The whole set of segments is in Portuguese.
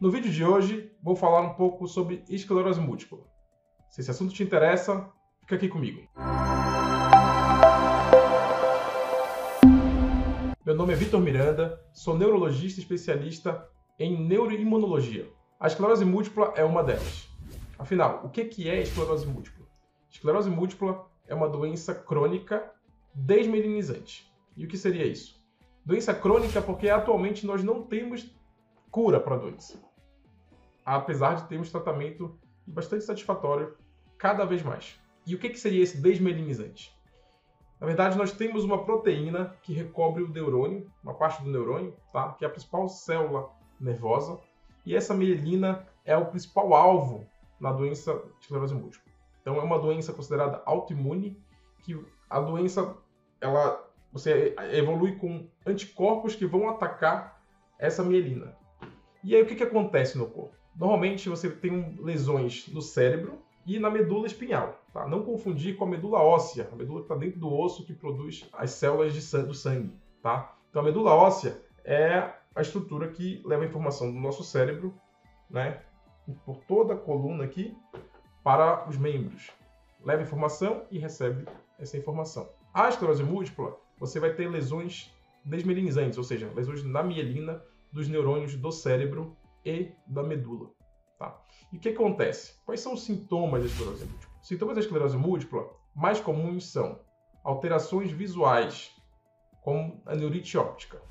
No vídeo de hoje, vou falar um pouco sobre esclerose múltipla. Se esse assunto te interessa, fica aqui comigo. Meu nome é Vitor Miranda, sou neurologista especialista em neuroimunologia. A esclerose múltipla é uma delas. Afinal, o que é esclerose múltipla? Esclerose múltipla é uma doença crônica desmelinizante. E o que seria isso? Doença crônica porque atualmente nós não temos cura para a doença. Apesar de termos tratamento bastante satisfatório cada vez mais. E o que, que seria esse desmelinizante? Na verdade, nós temos uma proteína que recobre o neurônio, uma parte do neurônio, tá? que é a principal célula nervosa, e essa mielina é o principal alvo na doença de esclerose múltipla. Então, é uma doença considerada autoimune, que a doença ela você evolui com anticorpos que vão atacar essa mielina. E aí o que, que acontece no corpo? Normalmente você tem lesões no cérebro e na medula espinhal. Tá? Não confundir com a medula óssea, a medula que está dentro do osso que produz as células de do sangue. Tá? Então a medula óssea é a estrutura que leva a informação do nosso cérebro, né, por toda a coluna aqui, para os membros. Leva informação e recebe essa informação. A esclerose múltipla você vai ter lesões desmelinizantes, ou seja, lesões na mielina dos neurônios do cérebro e da medula. Tá? E o que acontece? Quais são os sintomas da esclerose múltipla? Os sintomas da esclerose múltipla mais comuns são alterações visuais, como a neurite óptica.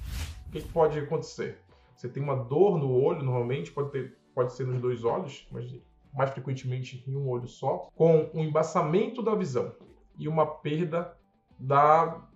O que, que pode acontecer? Você tem uma dor no olho, normalmente, pode, ter, pode ser nos dois olhos, mas mais frequentemente em um olho só, com um embaçamento da visão e uma perda da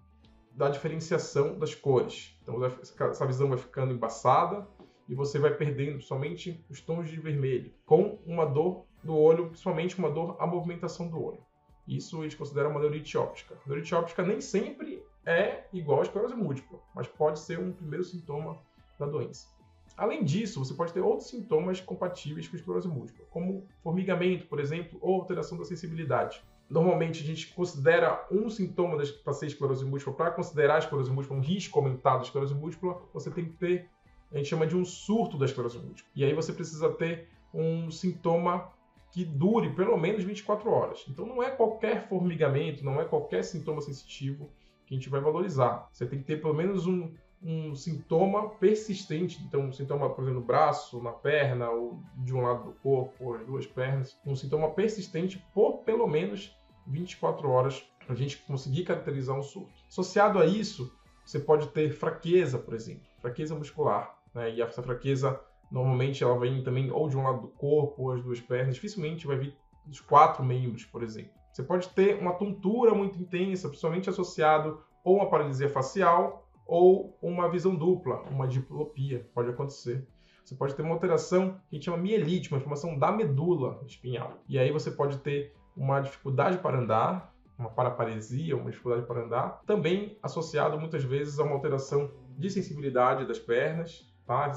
da diferenciação das cores. Então essa visão vai ficando embaçada e você vai perdendo somente os tons de vermelho, com uma dor do olho, principalmente uma dor à movimentação do olho. Isso a gente considera uma neurite óptica. A neurite óptica nem sempre é igual à esclerose múltipla, mas pode ser um primeiro sintoma da doença. Além disso, você pode ter outros sintomas compatíveis com esclerose múltipla, como formigamento, por exemplo, ou alteração da sensibilidade normalmente a gente considera um sintoma para ser esclerose múltipla, para considerar a esclerose múltipla um risco aumentado de esclerose múltipla, você tem que ter, a gente chama de um surto da esclerose múltipla. E aí você precisa ter um sintoma que dure pelo menos 24 horas. Então não é qualquer formigamento, não é qualquer sintoma sensitivo que a gente vai valorizar. Você tem que ter pelo menos um, um sintoma persistente, então um sintoma, por exemplo, no braço, na perna, ou de um lado do corpo, ou as duas pernas, um sintoma persistente por pelo menos 24 horas para a gente conseguir caracterizar um surto. Associado a isso, você pode ter fraqueza, por exemplo, fraqueza muscular. Né? E essa fraqueza, normalmente, ela vem também ou de um lado do corpo, ou as duas pernas. Dificilmente vai vir dos quatro membros, por exemplo. Você pode ter uma tontura muito intensa, principalmente associado ou uma paralisia facial ou uma visão dupla, uma diplopia, pode acontecer. Você pode ter uma alteração que a gente chama mielite, uma inflamação da medula espinhal. E aí você pode ter uma dificuldade para andar, uma paraparesia, uma dificuldade para andar, também associado muitas vezes a uma alteração de sensibilidade das pernas, tá?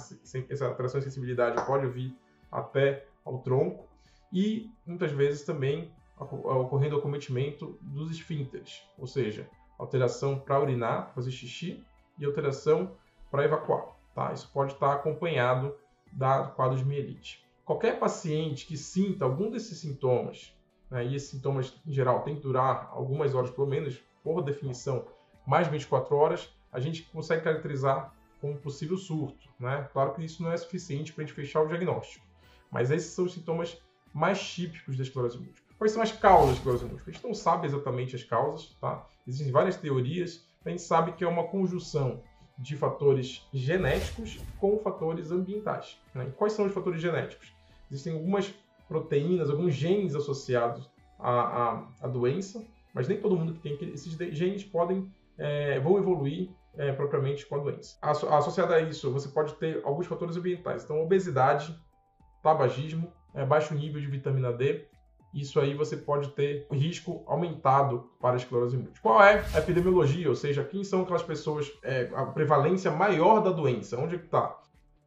Essa alteração de sensibilidade pode vir até ao tronco e muitas vezes também ocorrendo acometimento dos esfínteres, ou seja, alteração para urinar, fazer xixi e alteração para evacuar, tá? Isso pode estar acompanhado da quadro de mielite. Qualquer paciente que sinta algum desses sintomas né, e esses sintomas, em geral, tem que durar algumas horas, pelo menos, por definição, mais de 24 horas, a gente consegue caracterizar como possível surto. Né? Claro que isso não é suficiente para a gente fechar o diagnóstico, mas esses são os sintomas mais típicos da esclerose múltipla. Quais são as causas da esclerose múltipla? A gente não sabe exatamente as causas, tá? Existem várias teorias, a gente sabe que é uma conjunção de fatores genéticos com fatores ambientais. Né? E quais são os fatores genéticos? Existem algumas proteínas, alguns genes associados à, à, à doença, mas nem todo mundo que tem esses genes podem é, vão evoluir é, propriamente com a doença. Associado a isso, você pode ter alguns fatores ambientais, então obesidade, tabagismo, é, baixo nível de vitamina D. Isso aí você pode ter risco aumentado para a esclerose múltipla. Qual é a epidemiologia? Ou seja, quem são aquelas pessoas, é, a prevalência maior da doença? Onde está?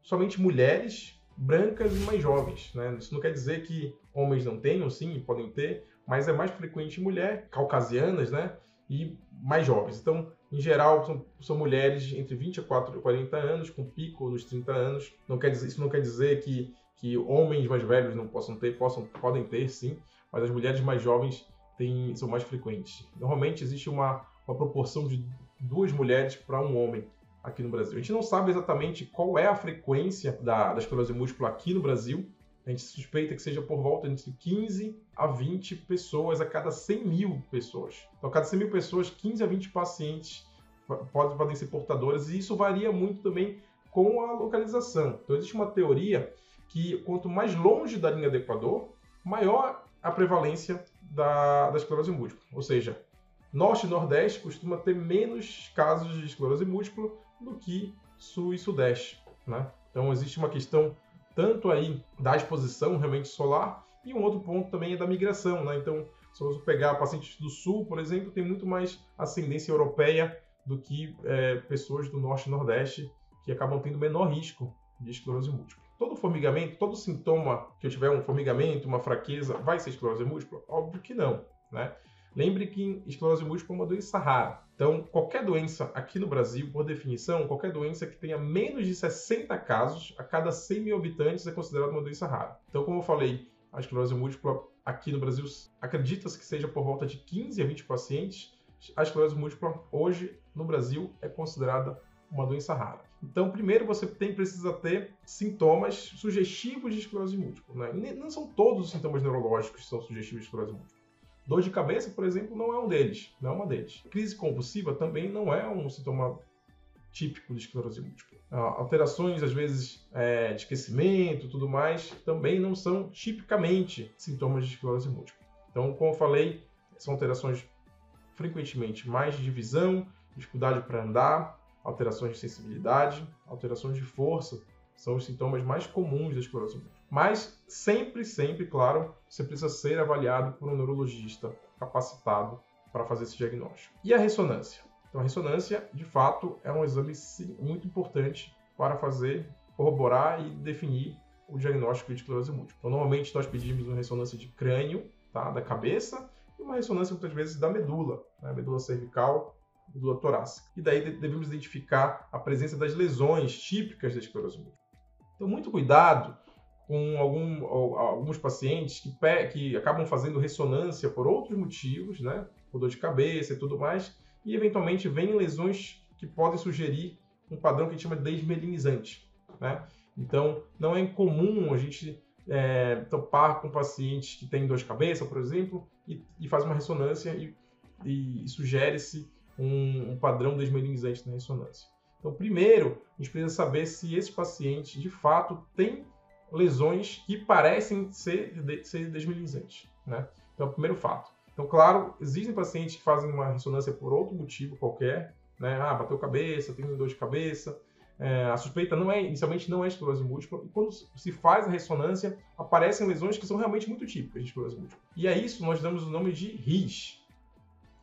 Somente mulheres brancas e mais jovens. Né? Isso não quer dizer que homens não tenham, sim, podem ter, mas é mais frequente em mulher, caucasianas, né? E mais jovens. Então, Em geral, são, são, mulheres entre 24 e 40 anos, com pico dos 30 anos. Não quer dizer, isso não quer dizer que, que homens mais velhos não possam ter, possam, podem ter sim, mas as mulheres mais jovens têm, são mais frequentes. Normalmente existe uma, uma proporção de duas mulheres para um homem aqui no Brasil. A gente não sabe exatamente qual é a frequência da, da esclerose múltipla aqui no Brasil, a gente suspeita que seja por volta de 15 a 20 pessoas a cada 100 mil pessoas. Então, a cada 100 mil pessoas, 15 a 20 pacientes podem, podem ser portadoras, e isso varia muito também com a localização. Então, existe uma teoria que quanto mais longe da linha do Equador, maior a prevalência da, da esclerose múltipla. Ou seja, Norte e Nordeste costuma ter menos casos de esclerose múltipla do que Sul e Sudeste. Né? Então, existe uma questão tanto aí da exposição realmente solar, e um outro ponto também é da migração, né? Então, se você pegar pacientes do sul, por exemplo, tem muito mais ascendência europeia do que é, pessoas do norte e nordeste, que acabam tendo menor risco de esclerose múltipla. Todo formigamento, todo sintoma que eu tiver um formigamento, uma fraqueza, vai ser esclerose múltipla? Óbvio que não, né? Lembre que esclerose múltipla é uma doença rara. Então, qualquer doença aqui no Brasil, por definição, qualquer doença que tenha menos de 60 casos a cada 100 mil habitantes é considerada uma doença rara. Então, como eu falei, a esclerose múltipla aqui no Brasil acredita-se que seja por volta de 15 a 20 pacientes. A esclerose múltipla hoje no Brasil é considerada uma doença rara. Então, primeiro você tem precisa ter sintomas sugestivos de esclerose múltipla. Né? Não são todos os sintomas neurológicos que são sugestivos de esclerose múltipla. Dor de cabeça, por exemplo, não é um deles, não é uma deles. Crise convulsiva também não é um sintoma típico de esclerose múltipla. Ah, alterações, às vezes, é, de esquecimento tudo mais, também não são tipicamente sintomas de esclerose múltipla. Então, como eu falei, são alterações frequentemente mais de visão, dificuldade para andar, alterações de sensibilidade, alterações de força, são os sintomas mais comuns da esclerose múltipla. Mas sempre, sempre, claro, você precisa ser avaliado por um neurologista capacitado para fazer esse diagnóstico. E a ressonância? Então, a ressonância, de fato, é um exame muito importante para fazer, corroborar e definir o diagnóstico de esclerose múltipla. Então, normalmente, nós pedimos uma ressonância de crânio, tá, da cabeça, e uma ressonância, muitas vezes, da medula, né, medula cervical, medula torácica. E daí devemos identificar a presença das lesões típicas da esclerose múltipla. Então, muito cuidado com algum, alguns pacientes que, que acabam fazendo ressonância por outros motivos, né? Por dor de cabeça e tudo mais, e eventualmente vêm lesões que podem sugerir um padrão que a gente chama de desmelinizante, né? Então, não é incomum a gente é, topar com pacientes que têm dor de cabeça, por exemplo, e, e faz uma ressonância e, e, sugere-se um, um padrão desmelinizante na ressonância. Então, primeiro, a gente precisa saber se esse paciente, de fato, tem lesões que parecem ser, ser desmilizantes, né? Então, é o primeiro fato. Então, claro, existem pacientes que fazem uma ressonância por outro motivo qualquer, né? Ah, bateu cabeça, tem dor de cabeça. É, a suspeita não é, inicialmente não é esclerose múltipla, e quando se faz a ressonância, aparecem lesões que são realmente muito típicas de esclerose múltipla. E a isso nós damos o nome de RIS,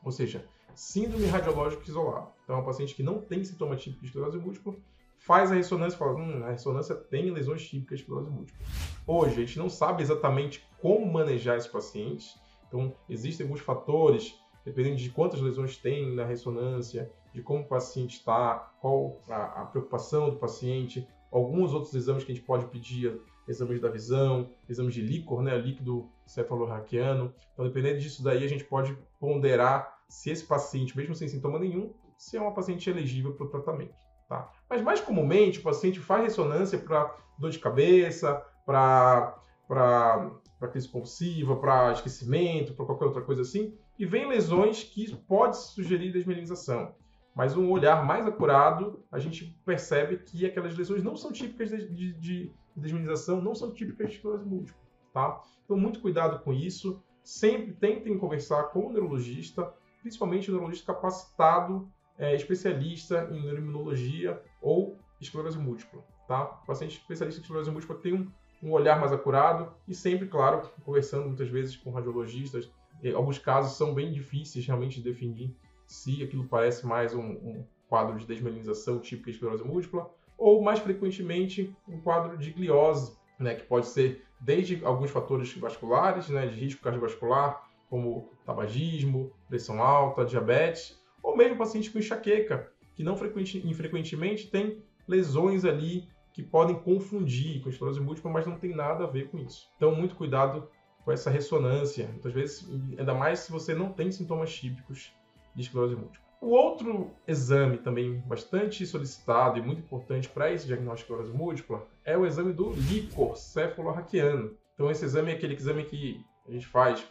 ou seja, Síndrome Radiológica Isolada. Então, é um paciente que não tem sintoma típico de esclerose múltipla, faz a ressonância e fala, hum, a ressonância tem lesões típicas de esclerose múltipla. Hoje, a gente não sabe exatamente como manejar esses pacientes, então existem alguns fatores, dependendo de quantas lesões tem na ressonância, de como o paciente está, qual a, a preocupação do paciente, alguns outros exames que a gente pode pedir, exames da visão, exames de líquor, né, líquido cefalorraquiano. Então, dependendo disso daí, a gente pode ponderar se esse paciente, mesmo sem sintoma nenhum, se é uma paciente elegível para o tratamento. Tá? Mas mais comumente o paciente faz ressonância para dor de cabeça, para crise compulsiva, para esquecimento, para qualquer outra coisa assim, e vem lesões que pode sugerir desmelinização. Mas um olhar mais acurado, a gente percebe que aquelas lesões não são típicas de, de, de desmelinização, não são típicas de esclerose múltipla. Tá? Então, muito cuidado com isso. Sempre tentem conversar com o neurologista, principalmente o neurologista capacitado é, especialista em neuroimunologia ou esclerose múltipla. Tá? O paciente especialista em esclerose múltipla tem um, um olhar mais acurado e sempre, claro, conversando muitas vezes com radiologistas. Em alguns casos são bem difíceis realmente de definir se aquilo parece mais um, um quadro de desmelinização típica de esclerose múltipla ou, mais frequentemente, um quadro de gliose, né, que pode ser desde alguns fatores vasculares, né, de risco cardiovascular, como tabagismo, pressão alta, diabetes, Ou mesmo paciente com enxaqueca, que não frequente, infrequentemente tem lesões ali que podem confundir com esclerose múltipla, mas não tem nada a ver com isso. Então, muito cuidado com essa ressonância, muitas vezes, ainda mais se você não tem sintomas típicos de esclerose múltipla. O outro exame também bastante solicitado e muito importante para esse diagnóstico de esclerose múltipla é o exame do líquor cefalorraquiano. Então, esse exame é aquele exame que a gente faz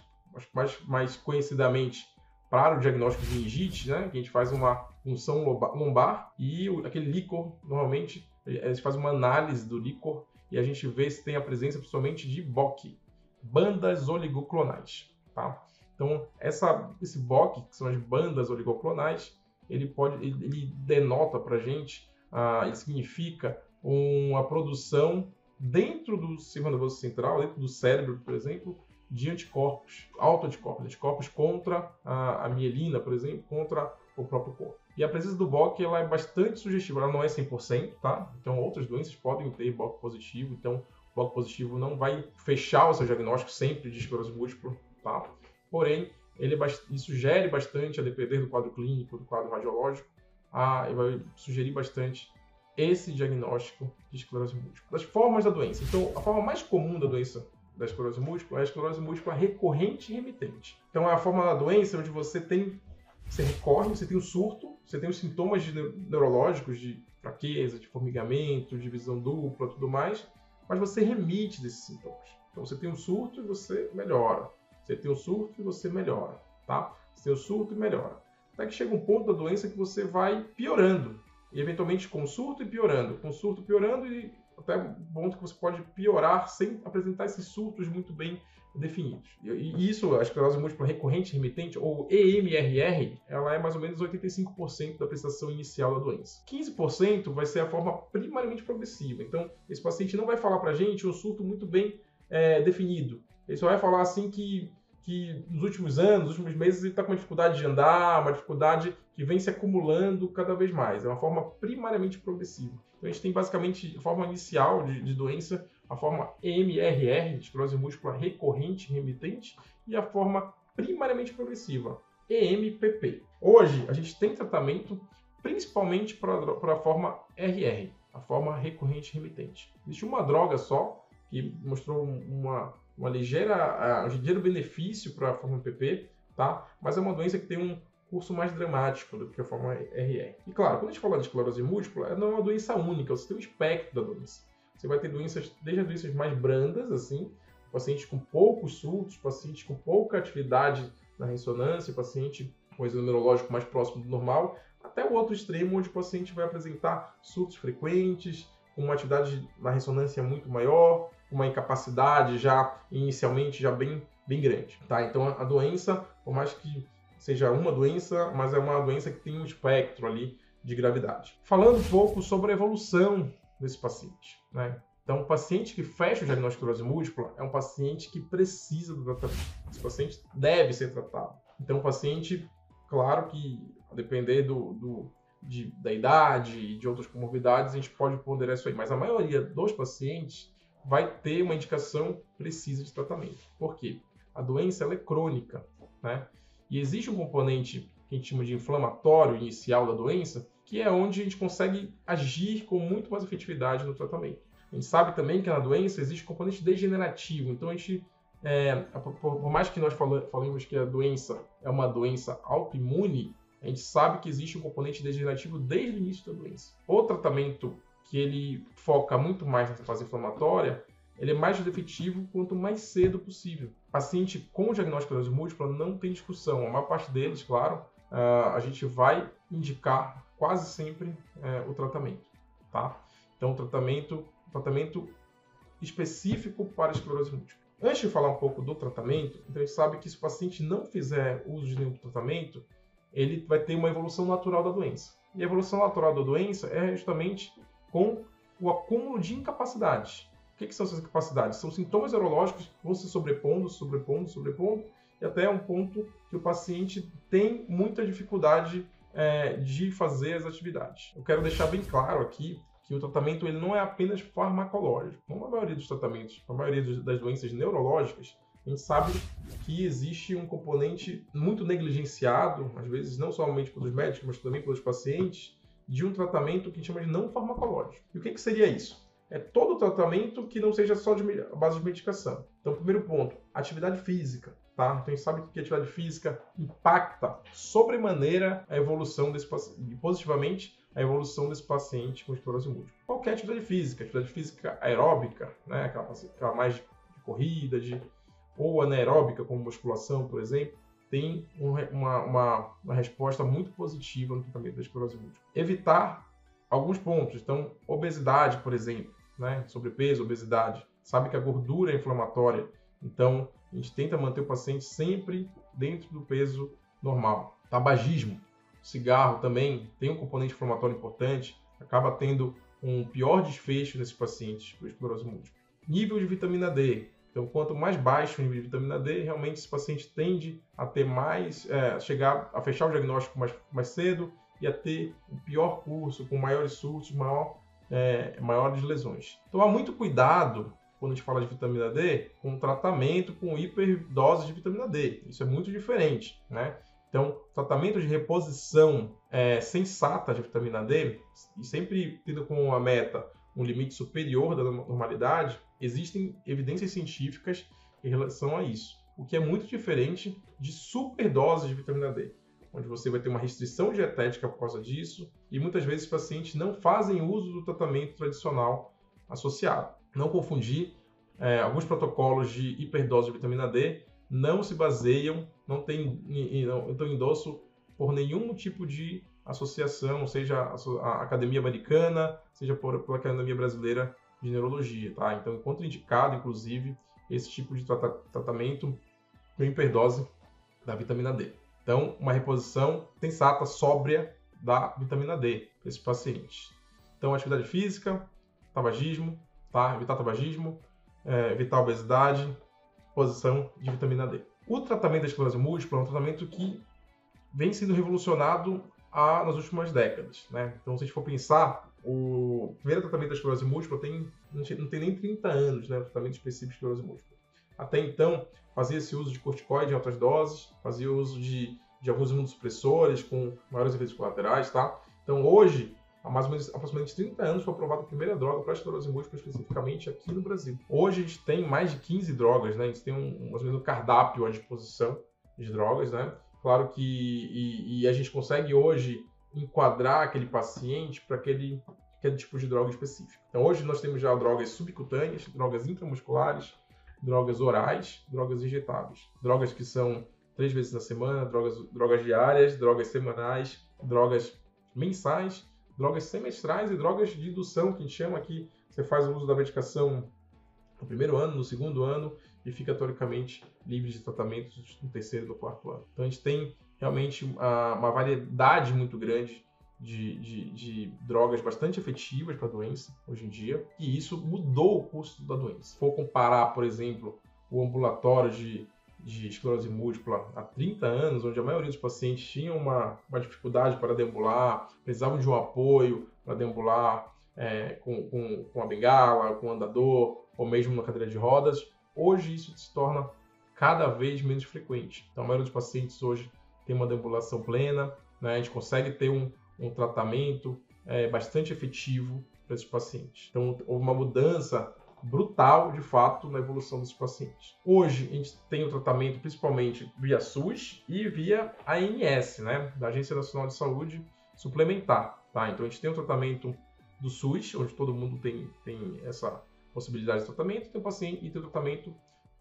mais, mais conhecidamente para o diagnóstico de meningite, né? Que a gente faz uma punção lombar e aquele líquor, normalmente, a gente faz uma análise do líquor e a gente vê se tem a presença principalmente de BOC, bandas oligoclonais, tá? Então, essa, esse BOC, que são as bandas oligoclonais, ele pode, ele, ele denota para gente, ah, ele significa uma produção dentro do sistema nervoso central, dentro do cérebro, por exemplo, de anticorpos, autoanticorpos, anticorpos contra a, a, mielina, por exemplo, contra o próprio corpo. E a presença do BOC ela é bastante sugestiva, ela não é 100%, tá? Então outras doenças podem ter BOC positivo, então o BOC positivo não vai fechar o seu diagnóstico sempre de esclerose múltipla, tá? Porém, ele é sugere bastante, a depender do quadro clínico, do quadro radiológico, a, ele vai sugerir bastante esse diagnóstico de esclerose múltipla. Das formas da doença. Então, a forma mais comum da doença da esclerose múltipla é a esclerose múltipla recorrente e remitente. Então, é a forma da doença onde você tem, você recorre, você tem um surto, você tem os sintomas de neurológicos de fraqueza, de formigamento, de visão dupla, tudo mais, mas você remite desses sintomas. Então, você tem um surto e você melhora. Você tem um surto e você melhora, tá? Você tem um surto e melhora. Até que chega um ponto da doença que você vai piorando. E eventualmente com surto e piorando, com surto piorando e até um ponto que você pode piorar sem apresentar esses surtos muito bem definidos. E isso, a esclerose múltipla recorrente remitente, ou EMRR, ela é mais ou menos 85% da prestação inicial da doença. 15% vai ser a forma primariamente progressiva. Então, esse paciente não vai falar para a gente um surto muito bem é, definido. Ele só vai falar assim que que nos últimos anos, nos últimos meses, ele está com uma dificuldade de andar, uma dificuldade que vem se acumulando cada vez mais. É uma forma primariamente progressiva. Então a gente tem basicamente a forma inicial de, de doença, a forma MRR, esclerose múltipla recorrente remitente, e a forma primariamente progressiva, EMPP. Hoje a gente tem tratamento principalmente para a forma RR, a forma recorrente remitente. Existe uma droga só que mostrou uma uma ligeira, um ligeiro benefício para a forma PP, tá? Mas é uma doença que tem um curso mais dramático do que a forma RR. E claro, quando a gente fala de esclerose múltipla, não é uma doença única, você tem um espectro da doença. Você vai ter doenças, desde as doenças mais brandas, assim, pacientes com poucos surtos, pacientes com pouca atividade na ressonância, paciente com exame neurológico mais próximo do normal, até o outro extremo, onde o paciente vai apresentar surtos frequentes, com uma atividade na ressonância muito maior, uma incapacidade já inicialmente já bem, bem grande. Tá? Então a doença, por mais que seja uma doença, mas é uma doença que tem um espectro ali de gravidade. Falando um pouco sobre a evolução desse paciente. Né? Então, o paciente que fecha o diagnóstico de esclerose múltipla é um paciente que precisa do tratamento. Esse paciente deve ser tratado. Então, o paciente, claro que, a depender do, do de, da idade e de outras comorbidades, a gente pode ponderar isso aí. Mas a maioria dos pacientes vai ter uma indicação precisa de tratamento. Por quê? A doença é crônica, né? E existe um componente que a gente chama de inflamatório inicial da doença, que é onde a gente consegue agir com muito mais efetividade no tratamento. A gente sabe também que na doença existe um componente degenerativo, então a gente, é, por mais que nós falemos que a doença é uma doença autoimune, a gente sabe que existe um componente degenerativo desde o início da doença. O tratamento que ele foca muito mais nessa fase inflamatória, ele é mais efetivo quanto mais cedo possível. Paciente com diagnóstico de esclerose múltipla não tem discussão. A maior parte deles, claro, a gente vai indicar quase sempre é, o tratamento, tá? Então, tratamento, tratamento específico para esclerose múltipla. Antes de falar um pouco do tratamento, a gente sabe que se o paciente não fizer uso de nenhum tratamento, ele vai ter uma evolução natural da doença. E a evolução natural da doença é justamente com o acúmulo de incapacidades. O que, que são essas incapacidades? São sintomas neurológicos que vão se sobrepondo, sobrepondo, sobrepondo, e até um ponto que o paciente tem muita dificuldade é, de fazer as atividades. Eu quero deixar bem claro aqui que o tratamento ele não é apenas farmacológico. Como a maioria dos tratamentos, a maioria das doenças neurológicas, A gente sabe que existe um componente muito negligenciado, às vezes não somente pelos médicos, mas também pelos pacientes, de um tratamento que a gente chama de não farmacológico. E o que, que seria isso? É todo tratamento que não seja só de base de medicação. Então, primeiro ponto, atividade física. Tá? Então, a gente sabe que a atividade física impacta sobremaneira a evolução desse paciente, positivamente a evolução desse paciente com esclerose múltipla. Qualquer atividade física, atividade física aeróbica, né? aquela, aquela mais de corrida, de, ou anaeróbica, como musculação, por exemplo, tem uma, uma, uma resposta muito positiva no tratamento da esclerose múltipla. Evitar alguns pontos, então, obesidade, por exemplo, né? sobrepeso, obesidade, sabe que a gordura é inflamatória, então a gente tenta manter o paciente sempre dentro do peso normal. Tabagismo, cigarro também tem um componente inflamatório importante, acaba tendo um pior desfecho nesses pacientes com esclerose múltipla. Nível de vitamina D. Então, quanto mais baixo o nível de vitamina D, realmente esse paciente tende a ter mais, é, chegar a fechar o diagnóstico mais, mais cedo e a ter um pior curso, com maiores surtos, maior, é, maiores lesões. Então, há muito cuidado quando a gente fala de vitamina D, com tratamento com hiperdose de vitamina D. Isso é muito diferente, né? Então, tratamento de reposição é, sensata de vitamina D, e sempre tendo como a meta um limite superior da normalidade, existem evidências científicas em relação a isso, o que é muito diferente de superdose de vitamina D, onde você vai ter uma restrição dietética por causa disso, e muitas vezes os pacientes não fazem uso do tratamento tradicional associado. Não confundir, é, alguns protocolos de hiperdose de vitamina D não se baseiam, não tem, não, então endosso por nenhum tipo de associação, seja a, Academia Americana, seja por, pela Academia Brasileira de Neurologia, tá? Então, enquanto indicado, inclusive, esse tipo de trata, tratamento com hiperdose da vitamina D. Então, uma reposição sensata, sóbria da vitamina D para esse paciente. Então, atividade física, tabagismo, tá? Evitar tabagismo, é, evitar obesidade, posição de vitamina D. O tratamento da esclerose múltipla é um tratamento que vem sendo revolucionado nas últimas décadas, né? Então, se a gente for pensar, o primeiro tratamento da esclerose múltipla tem, não tem nem 30 anos, né? O tratamento específico de esclerose múltipla. Até então, fazia-se uso de corticoide em altas doses, fazia uso de, de alguns imunossupressores com maiores efeitos colaterais, tá? Então, hoje, há mais ou menos aproximadamente 30 anos foi aprovada a primeira droga para esclerose múltipla especificamente aqui no Brasil. Hoje a gente tem mais de 15 drogas, né? A gente tem um, mais ou menos um cardápio à disposição de drogas, né? Claro que e, e a gente consegue hoje enquadrar aquele paciente para aquele, aquele tipo de droga específica. Então hoje nós temos já drogas subcutâneas, drogas intramusculares, drogas orais, drogas injetáveis, drogas que são três vezes na semana, drogas, drogas diárias, drogas semanais, drogas mensais drogas semestrais e drogas de indução, que a gente chama aqui. Você faz o uso da medicação no primeiro ano, no segundo ano e fica teoricamente livre de tratamentos no terceiro no quarto ano. Então a gente tem realmente uma, uma variedade muito grande de, de, de, drogas bastante efetivas para a doença hoje em dia, e isso mudou o custo da doença. Se for comparar, por exemplo, o ambulatório de de esclerose múltipla há 30 anos, onde a maioria dos pacientes tinham uma, uma dificuldade para deambular, precisavam de um apoio para deambular é, com, com, com a bengala, com o andador, ou mesmo na cadeira de rodas, hoje isso se torna cada vez menos frequente. Então, a maioria dos pacientes hoje tem uma deambulação plena, né? a gente consegue ter um, um tratamento é, bastante efetivo para esses pacientes. Então, houve uma mudança brutal, de fato, na evolução dos pacientes. Hoje, a gente tem o tratamento principalmente via SUS e via ANS, né, da Agência Nacional de Saúde Suplementar. Tá? Então, a gente tem o tratamento do SUS, onde todo mundo tem, tem essa possibilidade de tratamento, tem o paciente e tem o tratamento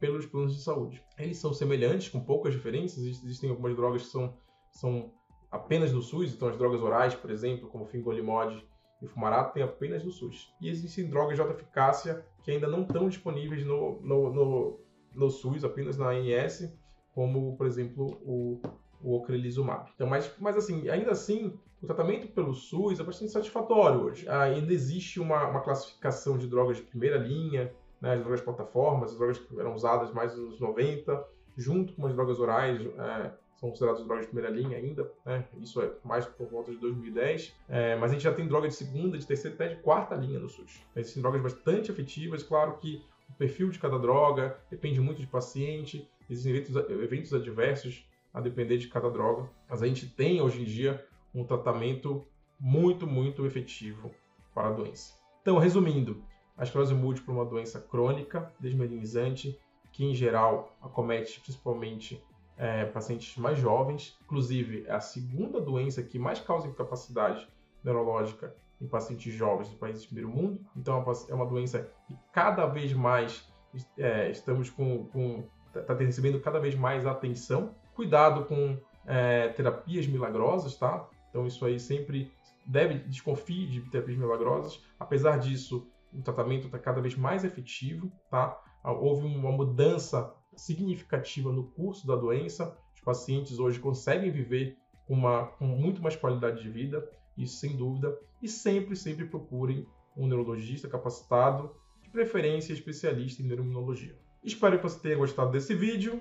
pelos planos de saúde. Eles são semelhantes, com poucas diferenças. Existem algumas drogas que são, são apenas do SUS, então as drogas orais, por exemplo, como fingolimod e fumarato tem apenas no SUS. E existem drogas de alta eficácia que ainda não estão disponíveis no, no, no, no SUS, apenas na ANS, como, por exemplo, o, o ocrelizumab. Então, mas, mas assim, ainda assim, o tratamento pelo SUS é bastante satisfatório hoje. Ainda existe uma, uma classificação de drogas de primeira linha, né, de drogas plataformas, as drogas que eram usadas mais nos anos 90, junto com as drogas orais, é, são consideradas drogas de primeira linha ainda, né? Isso é mais por volta de 2010. É, mas a gente já tem droga de segunda, de terceira até de quarta linha no SUS. Existem drogas bastante efetivas, claro que o perfil de cada droga, depende muito de paciente, existem eventos, eventos adversos a depender de cada droga, mas a gente tem hoje em dia um tratamento muito, muito efetivo para a doença. Então, resumindo, a esclerose múltipla é uma doença crônica, desmelinizante, que em geral acomete principalmente é, pacientes mais jovens. Inclusive, é a segunda doença que mais causa incapacidade neurológica em pacientes jovens do países do primeiro mundo. Então, é uma doença que cada vez mais é, estamos com, com está recebendo cada vez mais atenção. Cuidado com é, terapias milagrosas, tá? Então, isso aí sempre deve desconfie de terapias milagrosas. Apesar disso, o tratamento está cada vez mais efetivo, tá? Houve uma mudança significativa no curso da doença. Os pacientes hoje conseguem viver com, uma, com muito mais qualidade de vida, isso sem dúvida. E sempre, sempre procurem um neurologista capacitado, de preferência especialista em neuroimunologia. Espero que você tenha gostado desse vídeo.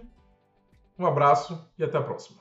Um abraço e até a próxima.